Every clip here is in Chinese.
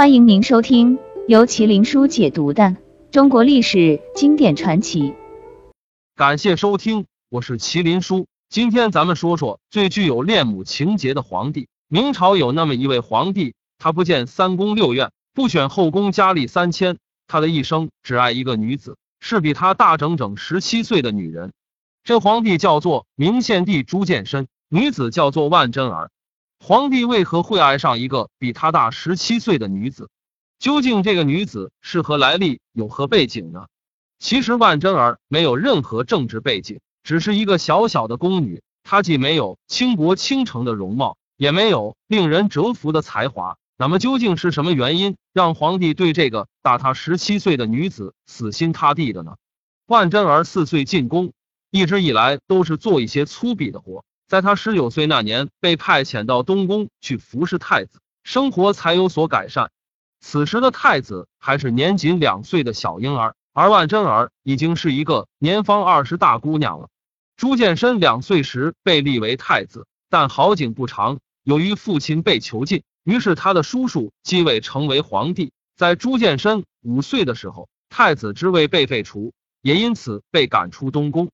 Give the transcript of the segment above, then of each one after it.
欢迎您收听由麒麟书解读的中国历史经典传奇。感谢收听，我是麒麟书。今天咱们说说最具有恋母情节的皇帝。明朝有那么一位皇帝，他不见三宫六院，不选后宫佳丽三千，他的一生只爱一个女子，是比他大整整十七岁的女人。这皇帝叫做明献帝朱见深，女子叫做万贞儿。皇帝为何会爱上一个比他大十七岁的女子？究竟这个女子是何来历，有何背景呢？其实万贞儿没有任何政治背景，只是一个小小的宫女。她既没有倾国倾城的容貌，也没有令人折服的才华。那么究竟是什么原因让皇帝对这个大他十七岁的女子死心塌地的呢？万贞儿四岁进宫，一直以来都是做一些粗鄙的活。在他十九岁那年，被派遣到东宫去服侍太子，生活才有所改善。此时的太子还是年仅两岁的小婴儿，而万贞儿已经是一个年方二十大姑娘了。朱见深两岁时被立为太子，但好景不长，由于父亲被囚禁，于是他的叔叔继位成为皇帝。在朱见深五岁的时候，太子之位被废除，也因此被赶出东宫。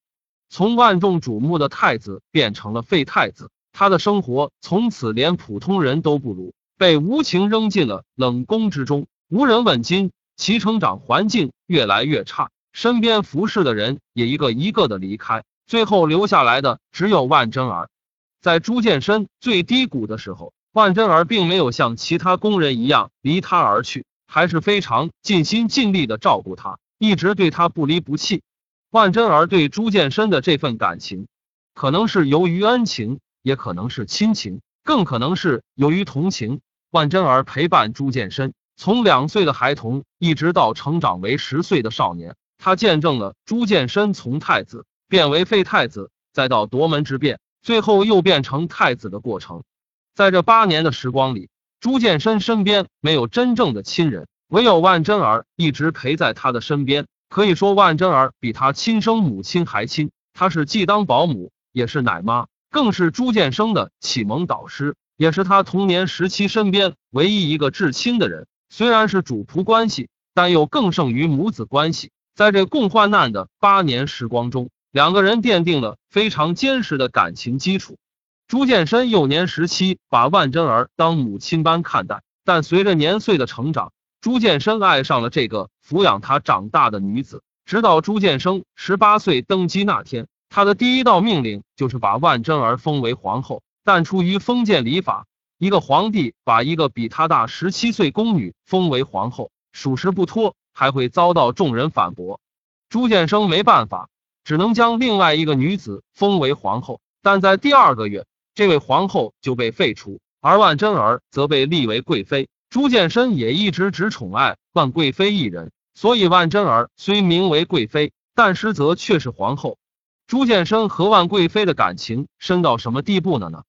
从万众瞩目的太子变成了废太子，他的生活从此连普通人都不如，被无情扔进了冷宫之中，无人问津。其成长环境越来越差，身边服侍的人也一个一个的离开，最后留下来的只有万贞儿。在朱见深最低谷的时候，万贞儿并没有像其他宫人一样离他而去，还是非常尽心尽力的照顾他，一直对他不离不弃。万贞儿对朱见深的这份感情，可能是由于恩情，也可能是亲情，更可能是由于同情。万贞儿陪伴朱见深，从两岁的孩童一直到成长为十岁的少年，他见证了朱见深从太子变为废太子，再到夺门之变，最后又变成太子的过程。在这八年的时光里，朱见深身边没有真正的亲人，唯有万贞儿一直陪在他的身边。可以说，万贞儿比他亲生母亲还亲。她是既当保姆，也是奶妈，更是朱见深的启蒙导师，也是他童年时期身边唯一一个至亲的人。虽然是主仆关系，但又更胜于母子关系。在这共患难的八年时光中，两个人奠定了非常坚实的感情基础。朱见深幼年时期把万贞儿当母亲般看待，但随着年岁的成长，朱见深爱上了这个抚养他长大的女子，直到朱见深十八岁登基那天，他的第一道命令就是把万贞儿封为皇后。但出于封建礼法，一个皇帝把一个比他大十七岁宫女封为皇后，属实不妥，还会遭到众人反驳。朱见深没办法，只能将另外一个女子封为皇后。但在第二个月，这位皇后就被废除，而万贞儿则被立为贵妃。朱见深也一直只宠爱万贵妃一人，所以万贞儿虽名为贵妃，但实则却是皇后。朱见深和万贵妃的感情深到什么地步了？呢，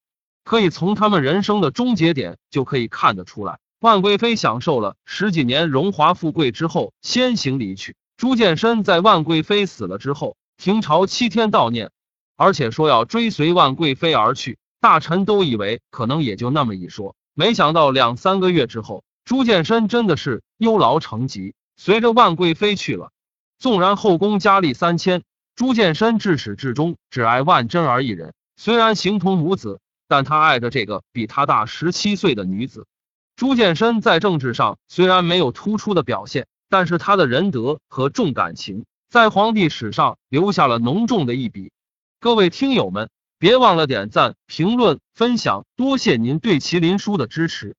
可以从他们人生的终结点就可以看得出来。万贵妃享受了十几年荣华富贵之后，先行离去。朱见深在万贵妃死了之后，停朝七天悼念，而且说要追随万贵妃而去。大臣都以为可能也就那么一说。没想到两三个月之后，朱见深真的是忧劳成疾，随着万贵妃去了。纵然后宫佳丽三千，朱见深至始至终只爱万贞儿一人。虽然形同母子，但他爱着这个比他大十七岁的女子。朱见深在政治上虽然没有突出的表现，但是他的仁德和重感情，在皇帝史上留下了浓重的一笔。各位听友们。别忘了点赞、评论、分享，多谢您对麒麟书的支持。